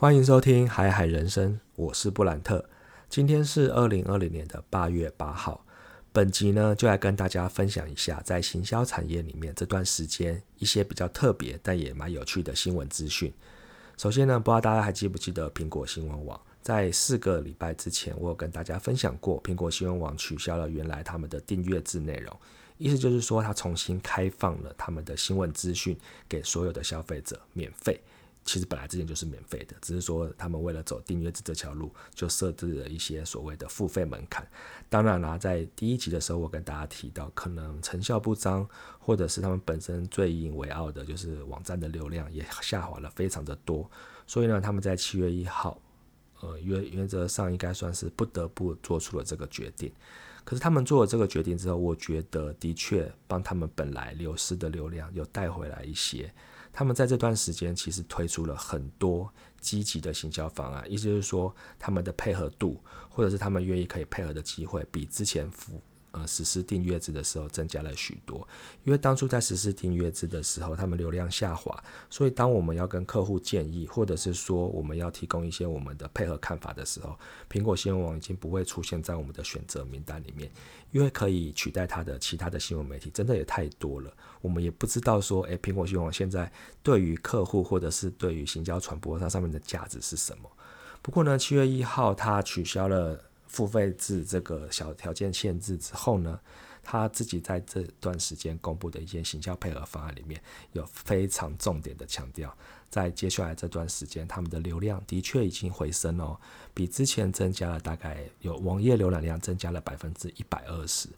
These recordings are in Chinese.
欢迎收听《海海人生》，我是布兰特。今天是二零二零年的八月八号。本集呢，就来跟大家分享一下在行销产业里面这段时间一些比较特别但也蛮有趣的新闻资讯。首先呢，不知道大家还记不记得苹果新闻网？在四个礼拜之前，我有跟大家分享过，苹果新闻网取消了原来他们的订阅制内容，意思就是说，它重新开放了他们的新闻资讯给所有的消费者免费。其实本来之前就是免费的，只是说他们为了走订阅制这条路，就设置了一些所谓的付费门槛。当然啦，在第一集的时候，我跟大家提到，可能成效不彰，或者是他们本身最引以为傲的就是网站的流量也下滑了非常的多，所以呢，他们在七月一号，呃，原原则上应该算是不得不做出了这个决定。可是他们做了这个决定之后，我觉得的确帮他们本来流失的流量又带回来一些。他们在这段时间其实推出了很多积极的行销方案，意思就是说，他们的配合度，或者是他们愿意可以配合的机会，比之前服。呃，实施订阅制的时候增加了许多，因为当初在实施订阅制的时候，他们流量下滑，所以当我们要跟客户建议，或者是说我们要提供一些我们的配合看法的时候，苹果新闻网已经不会出现在我们的选择名单里面，因为可以取代它的其他的新闻媒体真的也太多了，我们也不知道说，诶，苹果新闻网现在对于客户或者是对于行销传播它上面的价值是什么？不过呢，七月一号它取消了。付费制这个小条件限制之后呢，他自己在这段时间公布的一些行销配合方案里面有非常重点的强调，在接下来这段时间，他们的流量的确已经回升哦，比之前增加了大概有网页浏览量增加了百分之一百二十，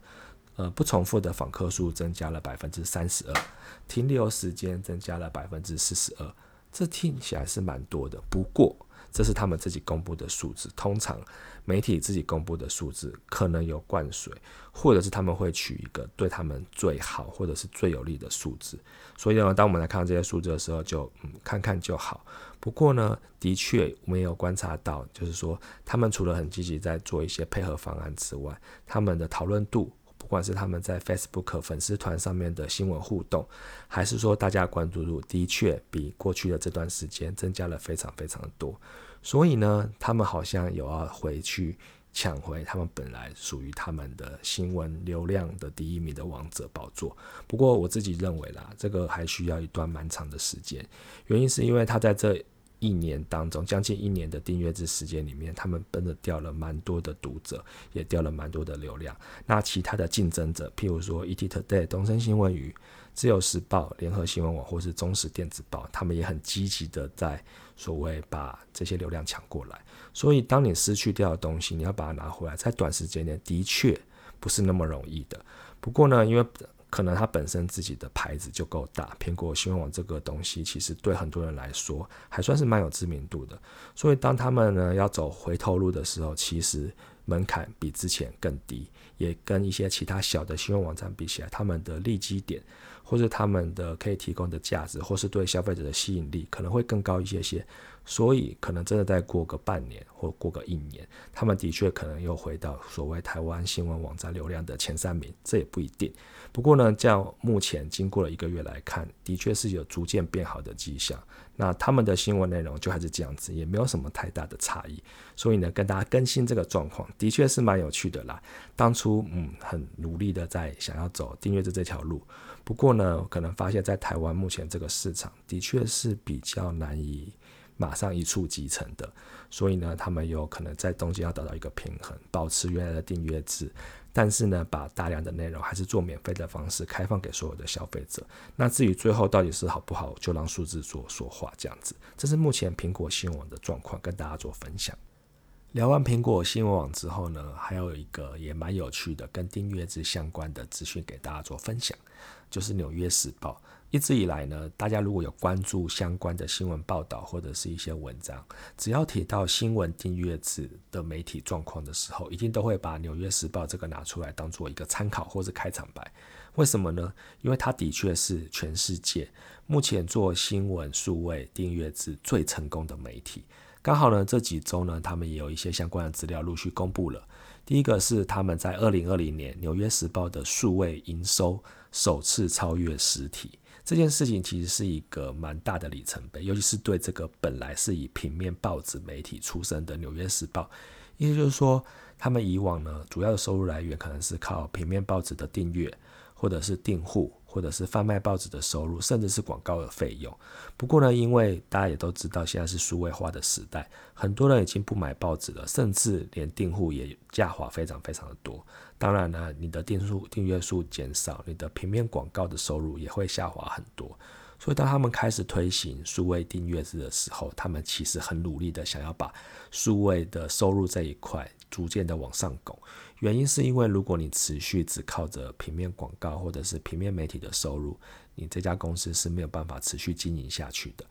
呃，不重复的访客数增加了百分之三十二，停留时间增加了百分之四十二，这听起来是蛮多的，不过。这是他们自己公布的数字，通常媒体自己公布的数字可能有灌水，或者是他们会取一个对他们最好或者是最有利的数字。所以呢，当我们来看到这些数字的时候，就嗯看看就好。不过呢，的确我们也有观察到，就是说他们除了很积极在做一些配合方案之外，他们的讨论度。不管是他们在 Facebook 粉丝团上面的新闻互动，还是说大家关注度的确比过去的这段时间增加了非常非常多，所以呢，他们好像有要回去抢回他们本来属于他们的新闻流量的第一名的王者宝座。不过我自己认为啦，这个还需要一段蛮长的时间，原因是因为他在这。一年当中，将近一年的订阅制时间里面，他们真的掉了蛮多的读者，也掉了蛮多的流量。那其他的竞争者，譬如说 ETtoday、东森新闻与自由时报、联合新闻网或是中时电子报，他们也很积极的在所谓把这些流量抢过来。所以，当你失去掉的东西，你要把它拿回来，在短时间内的确不是那么容易的。不过呢，因为可能它本身自己的牌子就够大，苹果新闻网这个东西其实对很多人来说还算是蛮有知名度的，所以当他们呢要走回头路的时候，其实门槛比之前更低，也跟一些其他小的新闻网站比起来，他们的利基点或者他们的可以提供的价值，或是对消费者的吸引力可能会更高一些些。所以可能真的再过个半年或过个一年，他们的确可能又回到所谓台湾新闻网站流量的前三名，这也不一定。不过呢，这样目前经过了一个月来看，的确是有逐渐变好的迹象。那他们的新闻内容就还是这样子，也没有什么太大的差异。所以呢，跟大家更新这个状况，的确是蛮有趣的啦。当初嗯很努力的在想要走订阅制这条路，不过呢，可能发现在台湾目前这个市场的确是比较难以。马上一触即成的，所以呢，他们有可能在中间要达到一个平衡，保持原来的订阅制，但是呢，把大量的内容还是做免费的方式开放给所有的消费者。那至于最后到底是好不好，就让数字做说话这样子。这是目前苹果新闻的状况，跟大家做分享。聊完苹果新闻网之后呢，还有一个也蛮有趣的跟订阅制相关的资讯给大家做分享，就是《纽约时报》。一直以来呢，大家如果有关注相关的新闻报道或者是一些文章，只要提到新闻订阅制的媒体状况的时候，一定都会把《纽约时报》这个拿出来当做一个参考或者开场白。为什么呢？因为它的确是全世界目前做新闻数位订阅制最成功的媒体。刚好呢，这几周呢，他们也有一些相关的资料陆续公布了。第一个是他们在二零二零年《纽约时报》的数位营收首次超越实体。这件事情其实是一个蛮大的里程碑，尤其是对这个本来是以平面报纸媒体出身的《纽约时报》，意思就是说，他们以往呢主要的收入来源可能是靠平面报纸的订阅，或者是订户。或者是贩卖报纸的收入，甚至是广告的费用。不过呢，因为大家也都知道，现在是数位化的时代，很多人已经不买报纸了，甚至连订户也下滑非常非常的多。当然呢，你的订数订阅数减少，你的平面广告的收入也会下滑很多。所以当他们开始推行数位订阅制的时候，他们其实很努力的想要把数位的收入这一块逐渐的往上拱。原因是因为，如果你持续只靠着平面广告或者是平面媒体的收入，你这家公司是没有办法持续经营下去的。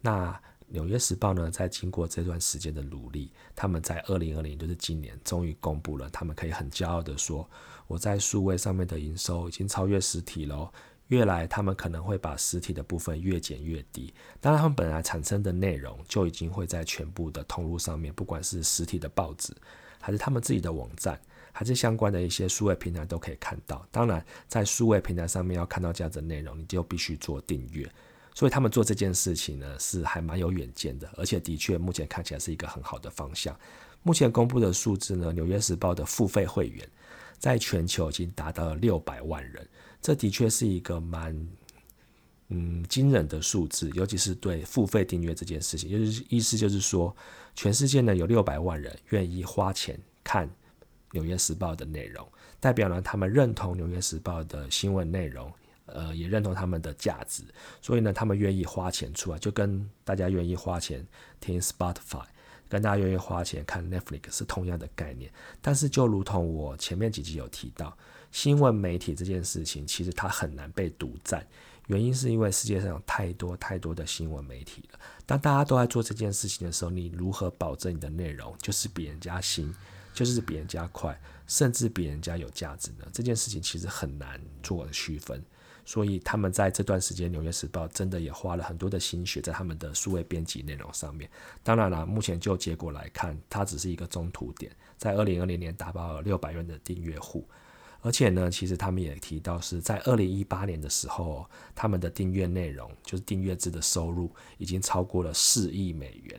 那纽约时报呢，在经过这段时间的努力，他们在二零二零，就是今年，终于公布了，他们可以很骄傲的说，我在数位上面的营收已经超越实体喽。越来，他们可能会把实体的部分越减越低。当然，他们本来产生的内容就已经会在全部的通路上面，不管是实体的报纸，还是他们自己的网站。还是相关的一些数位平台都可以看到。当然，在数位平台上面要看到这样的内容，你就必须做订阅。所以他们做这件事情呢，是还蛮有远见的，而且的确目前看起来是一个很好的方向。目前公布的数字呢，《纽约时报》的付费会员在全球已经达到了六百万人，这的确是一个蛮嗯惊人的数字，尤其是对付费订阅这件事情，就是意思就是说，全世界呢有六百万人愿意花钱看。纽约时报的内容代表了他们认同纽约时报的新闻内容，呃，也认同他们的价值，所以呢，他们愿意花钱出来，就跟大家愿意花钱听 Spotify，跟大家愿意花钱看 Netflix 是同样的概念。但是，就如同我前面几集有提到，新闻媒体这件事情其实它很难被独占，原因是因为世界上有太多太多的新闻媒体了。当大家都在做这件事情的时候，你如何保证你的内容就是比人家新？就是比人家快，甚至比人家有价值呢？这件事情其实很难做区分，所以他们在这段时间，《纽约时报》真的也花了很多的心血在他们的数位编辑内容上面。当然了，目前就结果来看，它只是一个中途点，在二零二零年达到了六百万的订阅户，而且呢，其实他们也提到是在二零一八年的时候，他们的订阅内容就是订阅制的收入已经超过了四亿美元。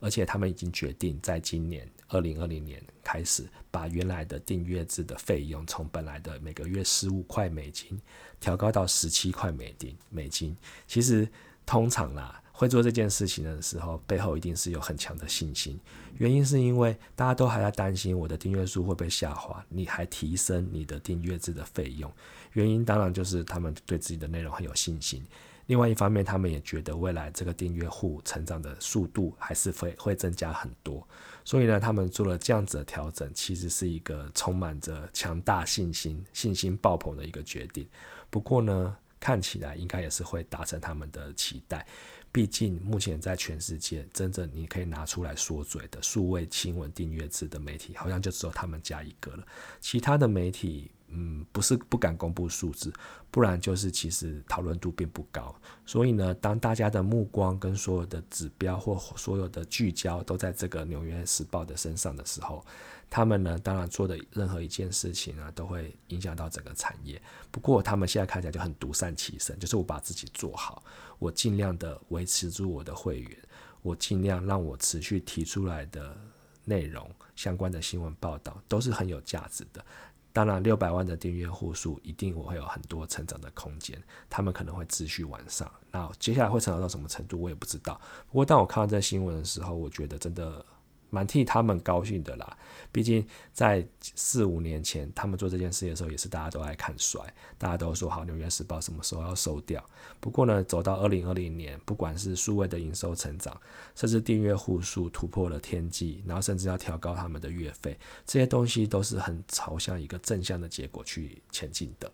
而且他们已经决定在今年二零二零年开始，把原来的订阅制的费用从本来的每个月十五块美金调高到十七块美金。美金其实通常啦，会做这件事情的时候，背后一定是有很强的信心。原因是因为大家都还在担心我的订阅数会不会下滑，你还提升你的订阅制的费用。原因当然就是他们对自己的内容很有信心。另外一方面，他们也觉得未来这个订阅户成长的速度还是会会增加很多，所以呢，他们做了这样子的调整，其实是一个充满着强大信心、信心爆棚的一个决定。不过呢，看起来应该也是会达成他们的期待。毕竟目前在全世界，真正你可以拿出来说嘴的数位新闻订阅制的媒体，好像就只有他们家一个了。其他的媒体。嗯，不是不敢公布数字，不然就是其实讨论度并不高。所以呢，当大家的目光跟所有的指标或所有的聚焦都在这个《纽约时报》的身上的时候，他们呢，当然做的任何一件事情呢，都会影响到整个产业。不过他们现在看起来就很独善其身，就是我把自己做好，我尽量的维持住我的会员，我尽量让我持续提出来的内容相关的新闻报道都是很有价值的。当然，六百万的订阅户数一定我会有很多成长的空间，他们可能会持续完善。那接下来会成长到什么程度，我也不知道。不过，当我看到这新闻的时候，我觉得真的。蛮替他们高兴的啦，毕竟在四五年前他们做这件事的时候，也是大家都爱看衰，大家都说好《纽约时报》什么时候要收掉。不过呢，走到二零二零年，不管是数位的营收成长，甚至订阅户数突破了天际，然后甚至要调高他们的月费，这些东西都是很朝向一个正向的结果去前进的。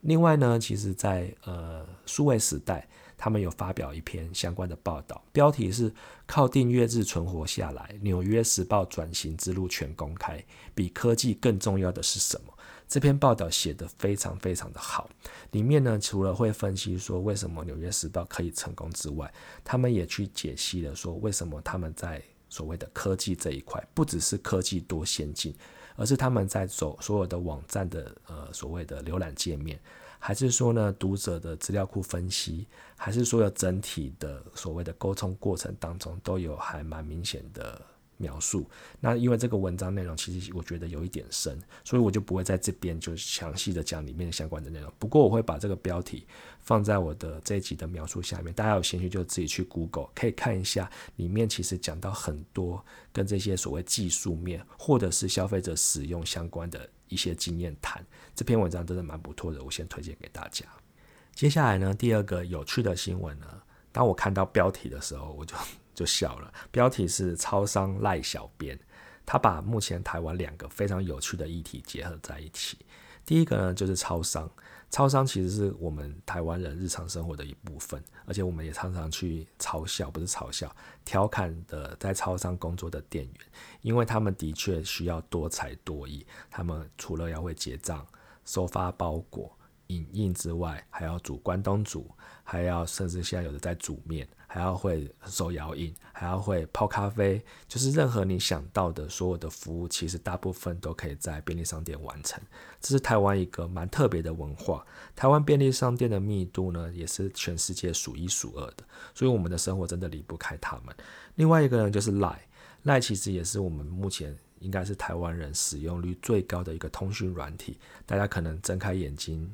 另外呢，其实，在呃数位时代。他们有发表一篇相关的报道，标题是“靠订阅制存活下来，纽约时报转型之路全公开，比科技更重要的是什么？”这篇报道写得非常非常的好，里面呢除了会分析说为什么纽约时报可以成功之外，他们也去解析了说为什么他们在所谓的科技这一块，不只是科技多先进，而是他们在走所有的网站的呃所谓的浏览界面。还是说呢读者的资料库分析，还是说有整体的所谓的沟通过程当中都有还蛮明显的。描述那因为这个文章内容其实我觉得有一点深，所以我就不会在这边就详细的讲里面相关的内容。不过我会把这个标题放在我的这一集的描述下面，大家有兴趣就自己去 Google 可以看一下，里面其实讲到很多跟这些所谓技术面或者是消费者使用相关的一些经验谈。这篇文章真的蛮不错的，我先推荐给大家。接下来呢，第二个有趣的新闻呢，当我看到标题的时候，我就。就笑了。标题是“超商赖小编”，他把目前台湾两个非常有趣的议题结合在一起。第一个呢，就是超商。超商其实是我们台湾人日常生活的一部分，而且我们也常常去嘲笑，不是嘲笑，调侃的在超商工作的店员，因为他们的确需要多才多艺。他们除了要会结账、收发包裹、影印之外，还要煮关东煮，还要甚至现在有的在煮面。还要会手摇饮，还要会泡咖啡，就是任何你想到的所有的服务，其实大部分都可以在便利商店完成。这是台湾一个蛮特别的文化。台湾便利商店的密度呢，也是全世界数一数二的，所以我们的生活真的离不开他们。另外一个呢，就是赖赖，其实也是我们目前应该是台湾人使用率最高的一个通讯软体。大家可能睁开眼睛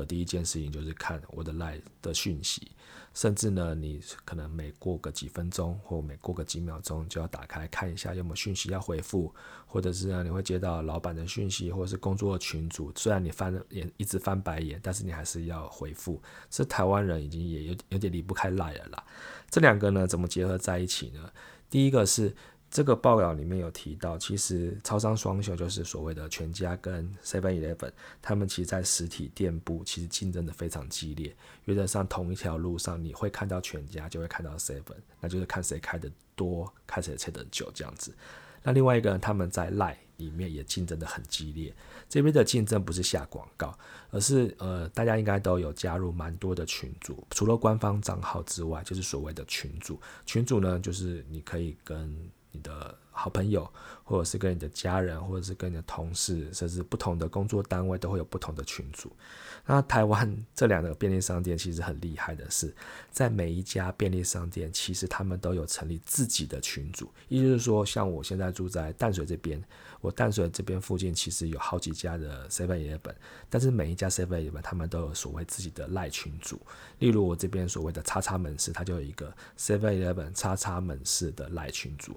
的第一件事情就是看我的赖的讯息。甚至呢，你可能每过个几分钟或每过个几秒钟就要打开看一下有没有讯息要回复，或者是呢你会接到老板的讯息或者是工作群组，虽然你翻眼一直翻白眼，但是你还是要回复。是台湾人已经也有有点离不开赖了啦。这两个呢怎么结合在一起呢？第一个是。这个报道里面有提到，其实超商双雄就是所谓的全家跟 Seven Eleven，他们其实在实体店铺其实竞争的非常激烈。原则上同一条路上，你会看到全家，就会看到 Seven，那就是看谁开的多，看谁吃的久这样子。那另外一个，他们在 Line 里面也竞争的很激烈。这边的竞争不是下广告，而是呃，大家应该都有加入蛮多的群组，除了官方账号之外，就是所谓的群组。群组呢，就是你可以跟你的好朋友，或者是跟你的家人，或者是跟你的同事，甚至不同的工作单位，都会有不同的群组。那台湾这两个便利商店其实很厉害的是，在每一家便利商店，其实他们都有成立自己的群组。也就是说，像我现在住在淡水这边，我淡水这边附近其实有好几家的 Seven Eleven，但是每一家 Seven Eleven 他们都有所谓自己的赖群组。例如我这边所谓的叉叉门市，它就有一个 Seven Eleven 叉叉门市的赖群组。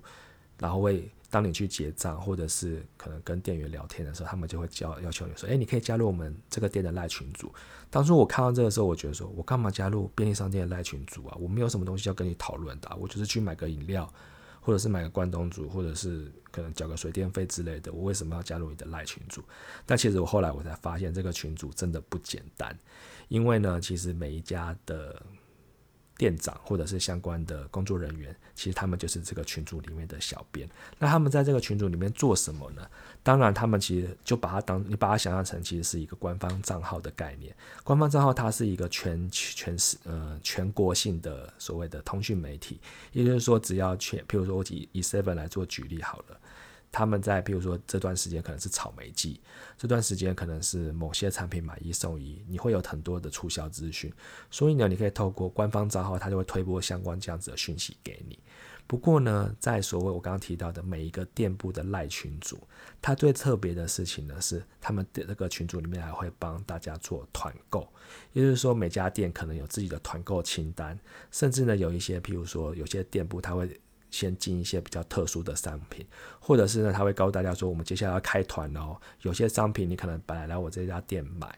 然后会，当你去结账或者是可能跟店员聊天的时候，他们就会叫要求你说，哎，你可以加入我们这个店的赖群组。当初我看到这个时候，我觉得说，我干嘛加入便利商店的赖群组啊？我没有什么东西要跟你讨论的，我就是去买个饮料，或者是买个关东煮，或者是可能缴个水电费之类的。我为什么要加入你的赖群组？但其实我后来我才发现，这个群组真的不简单，因为呢，其实每一家的。店长或者是相关的工作人员，其实他们就是这个群组里面的小编。那他们在这个群组里面做什么呢？当然，他们其实就把它当你把它想象成其实是一个官方账号的概念。官方账号它是一个全全市呃全国性的所谓的通讯媒体，也就是说，只要全，譬如说我以以 Seven 来做举例好了。他们在，比如说这段时间可能是草莓季，这段时间可能是某些产品买一送一，你会有很多的促销资讯，所以呢，你可以透过官方账号，它就会推播相关这样子的讯息给你。不过呢，在所谓我刚刚提到的每一个店铺的赖群组，它最特别的事情呢是，他们的那个群组里面还会帮大家做团购，也就是说每家店可能有自己的团购清单，甚至呢有一些，譬如说有些店铺它会。先进一些比较特殊的商品，或者是呢，他会告诉大家说，我们接下来要开团哦。有些商品你可能本来来我这家店买，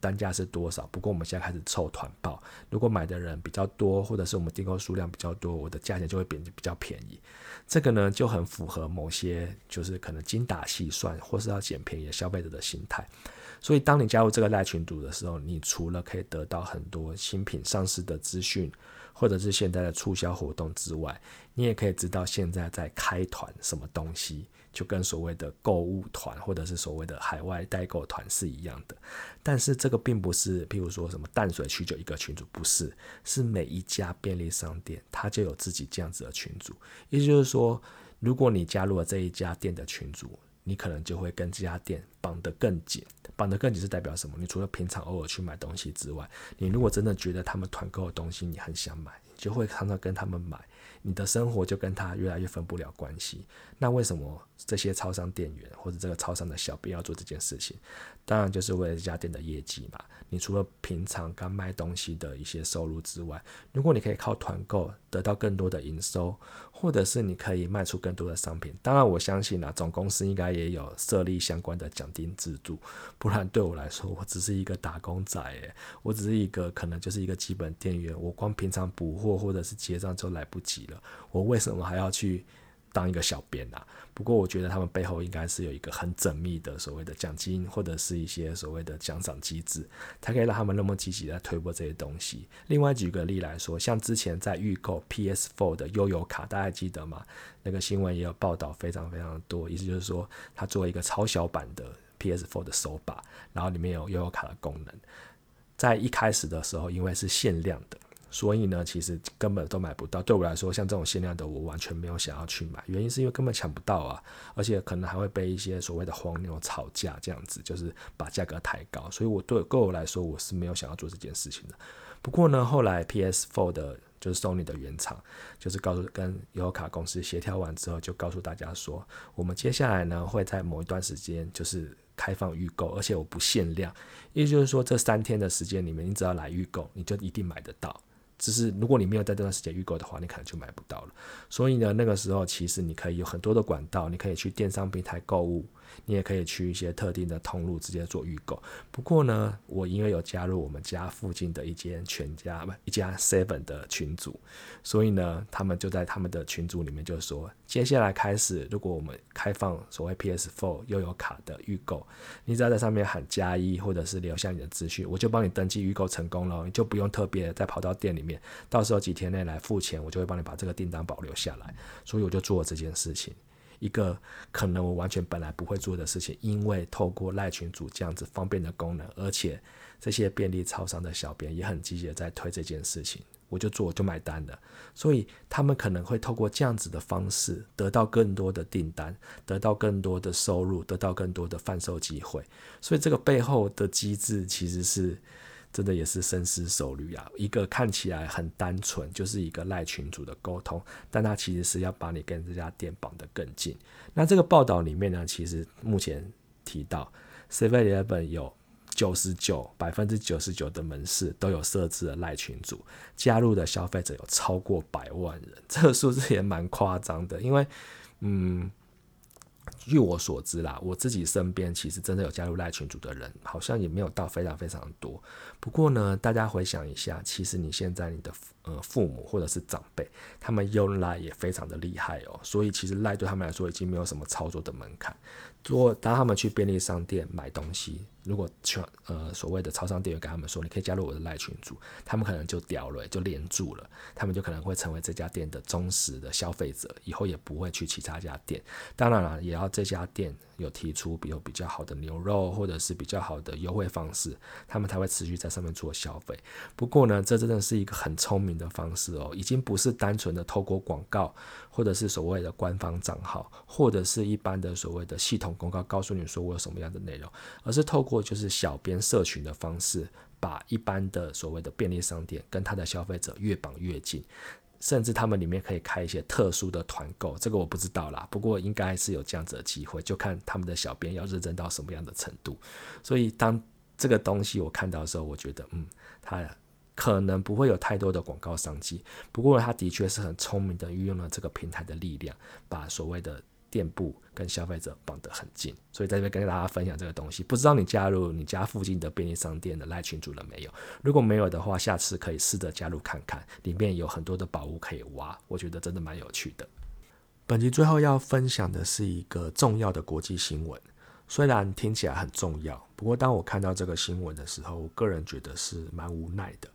单价是多少？不过我们现在开始凑团报，如果买的人比较多，或者是我们订购数量比较多，我的价钱就会变得比较便宜。这个呢，就很符合某些就是可能精打细算或是要捡便宜的消费者的心态。所以，当你加入这个赖群组的时候，你除了可以得到很多新品上市的资讯。或者是现在的促销活动之外，你也可以知道现在在开团什么东西，就跟所谓的购物团或者是所谓的海外代购团是一样的。但是这个并不是，譬如说什么淡水区就一个群组，不是，是每一家便利商店它就有自己这样子的群组。也就是说，如果你加入了这一家店的群组，你可能就会跟这家店绑得更紧。绑得更紧是代表什么？你除了平常偶尔去买东西之外，你如果真的觉得他们团购的东西你很想买，你就会常常跟他们买。你的生活就跟他越来越分不了关系。那为什么这些超商店员或者这个超商的小编要做这件事情？当然就是为了这家店的业绩嘛。你除了平常刚卖东西的一些收入之外，如果你可以靠团购得到更多的营收，或者是你可以卖出更多的商品，当然我相信啊，总公司应该也有设立相关的奖金制度。不然对我来说，我只是一个打工仔，诶，我只是一个可能就是一个基本店员，我光平常补货或者是结账就来不及了，我为什么还要去？当一个小编呢，不过我觉得他们背后应该是有一个很缜密的所谓的奖金或者是一些所谓的奖赏机制，才可以让他们那么积极的推播这些东西。另外举个例来说，像之前在预购 PS4 的悠游卡，大家记得吗？那个新闻也有报道，非常非常多。意思就是说，它作为一个超小版的 PS4 的手把，然后里面有悠游卡的功能，在一开始的时候，因为是限量的。所以呢，其实根本都买不到。对我来说，像这种限量的，我完全没有想要去买。原因是因为根本抢不到啊，而且可能还会被一些所谓的黄牛吵架，这样子就是把价格抬高。所以我对对我来说，我是没有想要做这件事情的。不过呢，后来 PS4 的，就是 Sony 的原厂，就是告诉跟优卡公司协调完之后，就告诉大家说，我们接下来呢会在某一段时间就是开放预购，而且我不限量，意思就是说这三天的时间里面，你只要来预购，你就一定买得到。只是如果你没有在这段时间预购的话，你可能就买不到了。所以呢，那个时候其实你可以有很多的管道，你可以去电商平台购物。你也可以去一些特定的通路直接做预购。不过呢，我因为有加入我们家附近的一间全家不一家 Seven 的群组，所以呢，他们就在他们的群组里面就说，接下来开始，如果我们开放所谓 PS4 又有卡的预购，你只要在上面喊加一或者是留下你的资讯，我就帮你登记预购成功了，你就不用特别再跑到店里面，到时候几天内来付钱，我就会帮你把这个订单保留下来。所以我就做了这件事情。一个可能我完全本来不会做的事情，因为透过赖群主这样子方便的功能，而且这些便利超商的小编也很积极的在推这件事情，我就做我就买单了。所以他们可能会透过这样子的方式得到更多的订单，得到更多的收入，得到更多的贩售机会。所以这个背后的机制其实是。真的也是深思熟虑啊！一个看起来很单纯，就是一个赖群主的沟通，但他其实是要把你跟这家店绑得更近。那这个报道里面呢，其实目前提到，Seven Eleven 有九十九百分之九十九的门市都有设置了赖群主，加入的消费者有超过百万人，这个数字也蛮夸张的，因为，嗯。据我所知啦，我自己身边其实真的有加入赖群组的人，好像也没有到非常非常多。不过呢，大家回想一下，其实你现在你的呃父母或者是长辈，他们用赖也非常的厉害哦。所以其实赖对他们来说已经没有什么操作的门槛。如果当他们去便利商店买东西。如果全呃所谓的超商店员跟他们说，你可以加入我的赖群组，他们可能就屌了，就连住了，他们就可能会成为这家店的忠实的消费者，以后也不会去其他家店。当然了，也要这家店有提出比如比较好的牛肉或者是比较好的优惠方式，他们才会持续在上面做消费。不过呢，这真的是一个很聪明的方式哦，已经不是单纯的透过广告或者是所谓的官方账号，或者是一般的所谓的系统公告告诉你说我有什么样的内容，而是透过或就是小编社群的方式，把一般的所谓的便利商店跟他的消费者越绑越近，甚至他们里面可以开一些特殊的团购，这个我不知道啦。不过应该是有这样子的机会，就看他们的小编要认真到什么样的程度。所以当这个东西我看到的时候，我觉得嗯，他可能不会有太多的广告商机，不过他的确是很聪明的运用了这个平台的力量，把所谓的。店铺跟消费者绑得很近，所以在这边跟大家分享这个东西。不知道你加入你家附近的便利商店的赖群主了没有？如果没有的话，下次可以试着加入看看，里面有很多的宝物可以挖，我觉得真的蛮有趣的。本集最后要分享的是一个重要的国际新闻，虽然听起来很重要，不过当我看到这个新闻的时候，我个人觉得是蛮无奈的。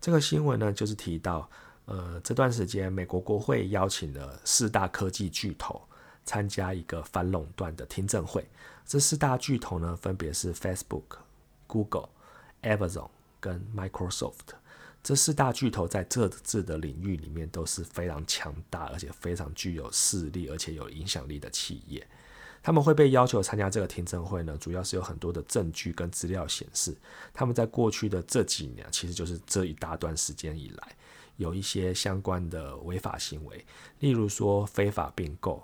这个新闻呢，就是提到，呃，这段时间美国国会邀请了四大科技巨头。参加一个反垄断的听证会，这四大巨头呢，分别是 Facebook、Google、Amazon 跟 Microsoft。这四大巨头在各自的领域里面都是非常强大，而且非常具有势力，而且有影响力的企业。他们会被要求参加这个听证会呢，主要是有很多的证据跟资料显示，他们在过去的这几年，其实就是这一大段时间以来，有一些相关的违法行为，例如说非法并购，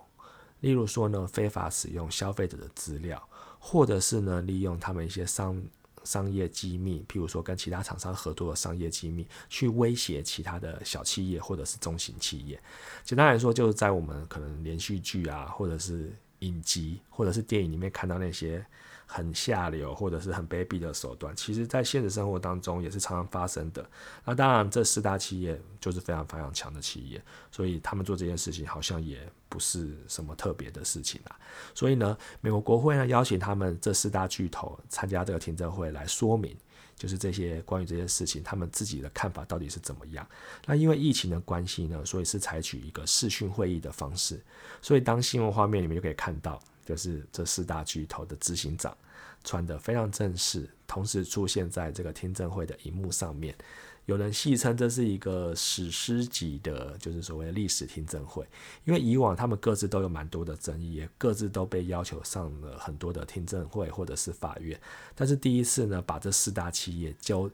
例如说呢非法使用消费者的资料，或者是呢利用他们一些商商业机密，譬如说跟其他厂商合作的商业机密，去威胁其他的小企业或者是中型企业。简单来说，就是在我们可能连续剧啊，或者是影集或者是电影里面看到那些很下流或者是很卑鄙的手段，其实在现实生活当中也是常常发生的。那当然，这四大企业就是非常非常强的企业，所以他们做这件事情好像也不是什么特别的事情啦。所以呢，美国国会呢邀请他们这四大巨头参加这个听证会来说明。就是这些关于这些事情，他们自己的看法到底是怎么样？那因为疫情的关系呢，所以是采取一个视讯会议的方式。所以当新闻画面里面就可以看到，就是这四大巨头的执行长穿得非常正式，同时出现在这个听证会的荧幕上面。有人戏称这是一个史诗级的，就是所谓历史听证会，因为以往他们各自都有蛮多的争议，也各自都被要求上了很多的听证会或者是法院，但是第一次呢，把这四大企业纠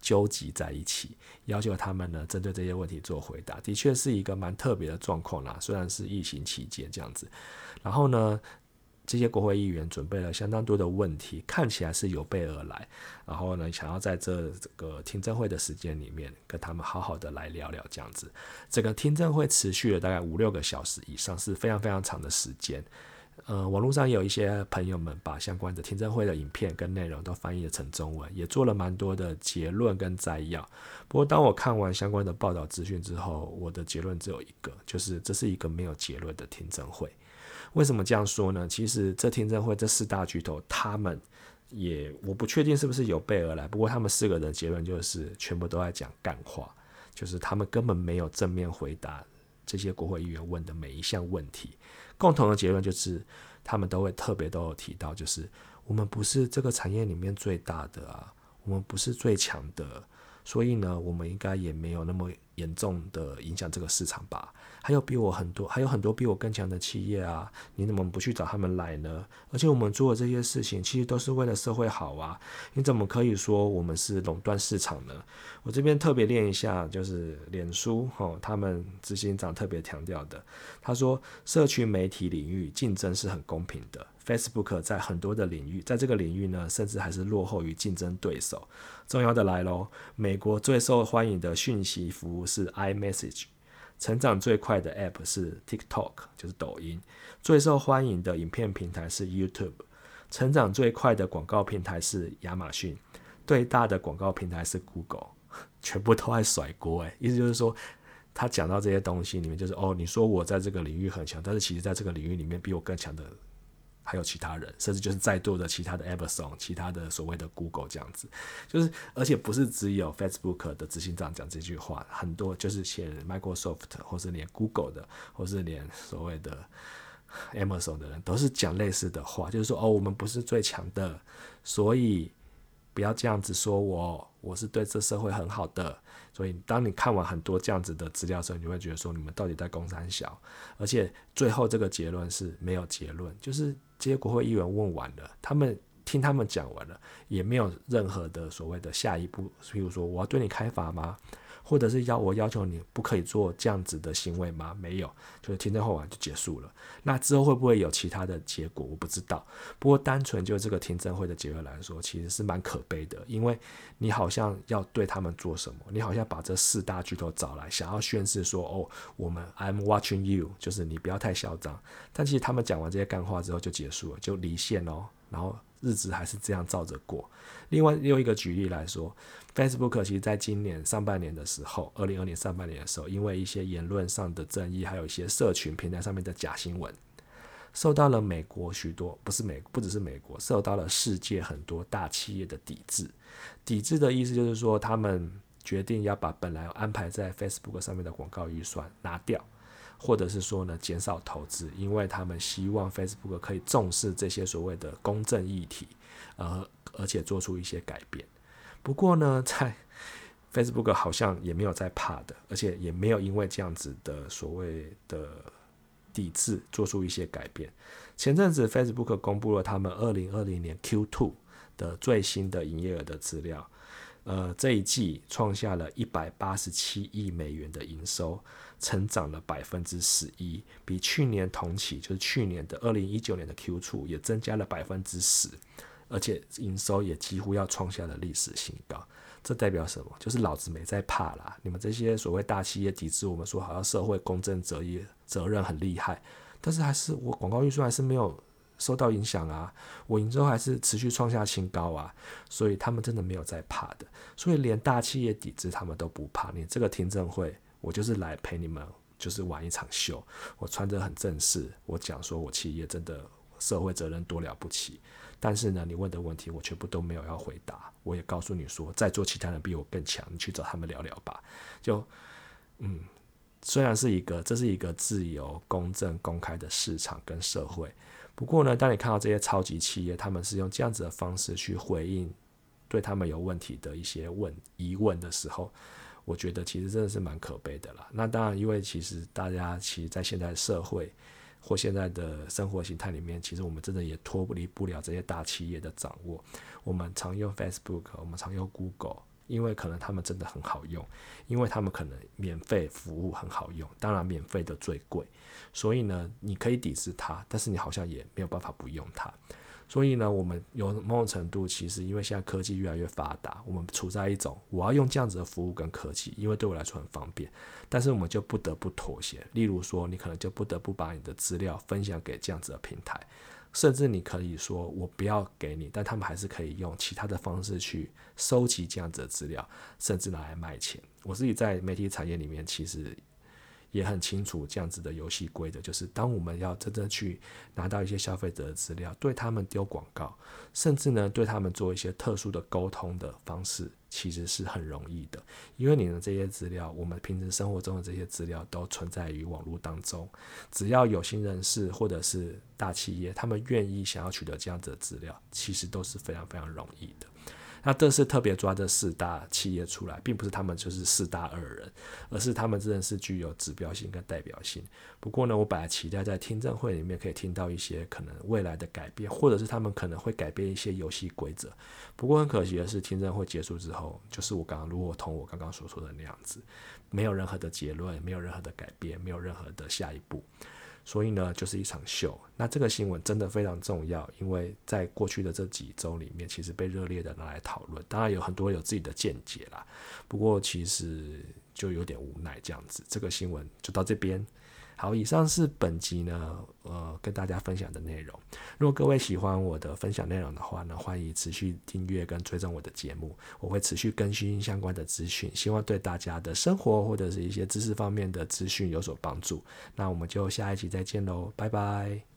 纠集在一起，要求他们呢针对这些问题做回答，的确是一个蛮特别的状况啦。虽然是疫情期间这样子，然后呢。这些国会议员准备了相当多的问题，看起来是有备而来。然后呢，想要在这个听证会的时间里面，跟他们好好的来聊聊这样子。这个听证会持续了大概五六个小时以上，是非常非常长的时间。呃，网络上有一些朋友们把相关的听证会的影片跟内容都翻译成中文，也做了蛮多的结论跟摘要。不过，当我看完相关的报道资讯之后，我的结论只有一个，就是这是一个没有结论的听证会。为什么这样说呢？其实这听证会这四大巨头，他们也我不确定是不是有备而来。不过他们四个人结论就是全部都在讲干话，就是他们根本没有正面回答这些国会议员问的每一项问题。共同的结论就是，他们都会特别都有提到，就是我们不是这个产业里面最大的啊，我们不是最强的，所以呢，我们应该也没有那么严重的影响这个市场吧。还有比我很多，还有很多比我更强的企业啊！你怎么不去找他们来呢？而且我们做的这些事情，其实都是为了社会好啊！你怎么可以说我们是垄断市场呢？我这边特别练一下，就是脸书哦，他们执行长特别强调的，他说，社区媒体领域竞争是很公平的。Facebook 在很多的领域，在这个领域呢，甚至还是落后于竞争对手。重要的来喽，美国最受欢迎的讯息服务是 iMessage。成长最快的 App 是 TikTok，就是抖音；最受欢迎的影片平台是 YouTube；成长最快的广告平台是亚马逊；最大的广告平台是 Google，全部都在甩锅。诶，意思就是说，他讲到这些东西里面，就是哦，你说我在这个领域很强，但是其实在这个领域里面比我更强的。还有其他人，甚至就是在座的其他的 Amazon、其他的所谓的 Google 这样子，就是而且不是只有 Facebook 的执行长讲这句话，很多就是写 Microsoft 或是连 Google 的，或是连所谓的 Amazon 的人都是讲类似的话，就是说哦，我们不是最强的，所以不要这样子说我，我是对这社会很好的。所以，当你看完很多这样子的资料的时候，你会觉得说，你们到底在攻三小？而且最后这个结论是没有结论，就是这些国会议员问完了，他们听他们讲完了，也没有任何的所谓的下一步，譬如说我要对你开罚吗？或者是要我要求你不可以做这样子的行为吗？没有，就是听证会完就结束了。那之后会不会有其他的结果？我不知道。不过单纯就这个听证会的结论来说，其实是蛮可悲的，因为你好像要对他们做什么？你好像把这四大巨头找来，想要宣示说：“哦，我们 I'm watching you，就是你不要太嚣张。”但其实他们讲完这些干话之后就结束了，就离线哦，然后日子还是这样照着过。另外又一个举例来说。Facebook 其实在今年上半年的时候，二零二年上半年的时候，因为一些言论上的争议，还有一些社群平台上面的假新闻，受到了美国许多不是美不只是美国，受到了世界很多大企业的抵制。抵制的意思就是说，他们决定要把本来安排在 Facebook 上面的广告预算拿掉，或者是说呢减少投资，因为他们希望 Facebook 可以重视这些所谓的公正议题，呃，而且做出一些改变。不过呢，在 Facebook 好像也没有在怕的，而且也没有因为这样子的所谓的抵制，做出一些改变。前阵子 Facebook 公布了他们二零二零年 Q2 的最新的营业额的资料。呃，这一季创下了一百八十七亿美元的营收，成长了百分之十一，比去年同期，就是去年的二零一九年的 Q 处也增加了百分之十，而且营收也几乎要创下了历史新高。这代表什么？就是老子没在怕啦！你们这些所谓大企业抵制我们，说好像社会公正责业责任很厉害，但是还是我广告预算还是没有。受到影响啊，我营收还是持续创下新高啊，所以他们真的没有在怕的，所以连大企业抵制他们都不怕。你这个听证会，我就是来陪你们，就是玩一场秀。我穿着很正式，我讲说我企业真的社会责任多了不起，但是呢，你问的问题我全部都没有要回答。我也告诉你说，在座其他人比我更强，你去找他们聊聊吧。就嗯，虽然是一个，这是一个自由、公正、公开的市场跟社会。不过呢，当你看到这些超级企业，他们是用这样子的方式去回应对他们有问题的一些问疑问的时候，我觉得其实真的是蛮可悲的啦。那当然，因为其实大家其实，在现在社会或现在的生活形态里面，其实我们真的也脱离不了这些大企业的掌握。我们常用 Facebook，我们常用 Google。因为可能他们真的很好用，因为他们可能免费服务很好用，当然免费的最贵，所以呢，你可以抵制它，但是你好像也没有办法不用它。所以呢，我们有某种程度，其实因为现在科技越来越发达，我们处在一种我要用这样子的服务跟科技，因为对我来说很方便，但是我们就不得不妥协。例如说，你可能就不得不把你的资料分享给这样子的平台。甚至你可以说我不要给你，但他们还是可以用其他的方式去收集这样子的资料，甚至拿来卖钱。我自己在媒体产业里面，其实。也很清楚这样子的游戏规则，就是当我们要真正去拿到一些消费者的资料，对他们丢广告，甚至呢对他们做一些特殊的沟通的方式，其实是很容易的。因为你的这些资料，我们平时生活中的这些资料都存在于网络当中，只要有心人士或者是大企业，他们愿意想要取得这样子的资料，其实都是非常非常容易的。那这是特别抓这四大企业出来，并不是他们就是四大二人，而是他们真的是具有指标性跟代表性。不过呢，我本来期待在听证会里面可以听到一些可能未来的改变，或者是他们可能会改变一些游戏规则。不过很可惜的是，听证会结束之后，就是我刚刚如果同我刚刚所说的那样子，没有任何的结论，没有任何的改变，没有任何的下一步。所以呢，就是一场秀。那这个新闻真的非常重要，因为在过去的这几周里面，其实被热烈的拿来讨论。当然有很多有自己的见解啦，不过其实就有点无奈这样子。这个新闻就到这边。好，以上是本集呢，呃，跟大家分享的内容。如果各位喜欢我的分享内容的话呢，欢迎持续订阅跟追踪我的节目，我会持续更新相关的资讯，希望对大家的生活或者是一些知识方面的资讯有所帮助。那我们就下一集再见喽，拜拜。